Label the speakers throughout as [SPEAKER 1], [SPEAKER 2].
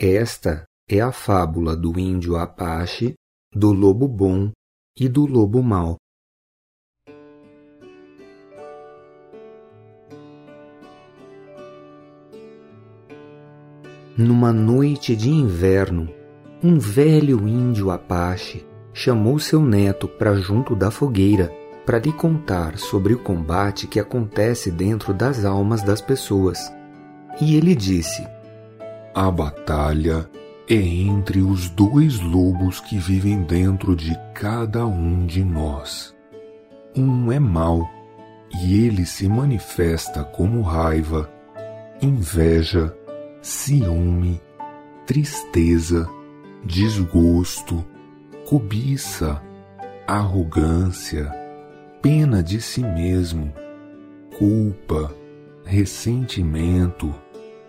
[SPEAKER 1] Esta é a fábula do índio Apache, do lobo bom e do lobo mau. Numa noite de inverno, um velho índio Apache chamou seu neto para junto da fogueira para lhe contar sobre o combate que acontece dentro das almas das pessoas. E ele disse:
[SPEAKER 2] A batalha é entre os dois lobos que vivem dentro de cada um de nós. Um é mau e ele se manifesta como raiva, inveja, ciúme, tristeza, desgosto, cobiça, arrogância, pena de si mesmo, culpa, ressentimento,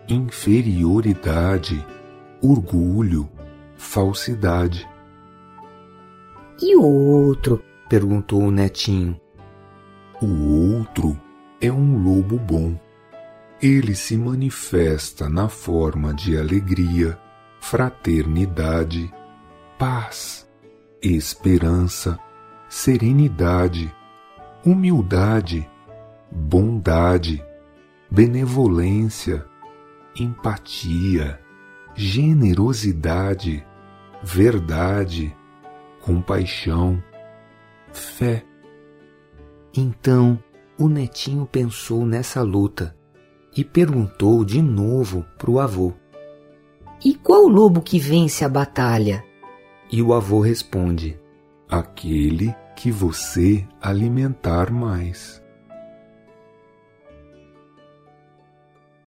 [SPEAKER 2] inferioridade, orgulho, falsidade.
[SPEAKER 1] E o outro? perguntou o netinho.
[SPEAKER 2] O outro é um lobo bom. Ele se manifesta na forma de alegria, fraternidade, paz, esperança, serenidade, humildade, bondade, benevolência, empatia, generosidade, verdade, compaixão, fé.
[SPEAKER 1] Então o netinho pensou nessa luta e perguntou de novo para o avô: E qual lobo que vence a batalha? E o avô responde:
[SPEAKER 2] Aquele que você alimentar mais.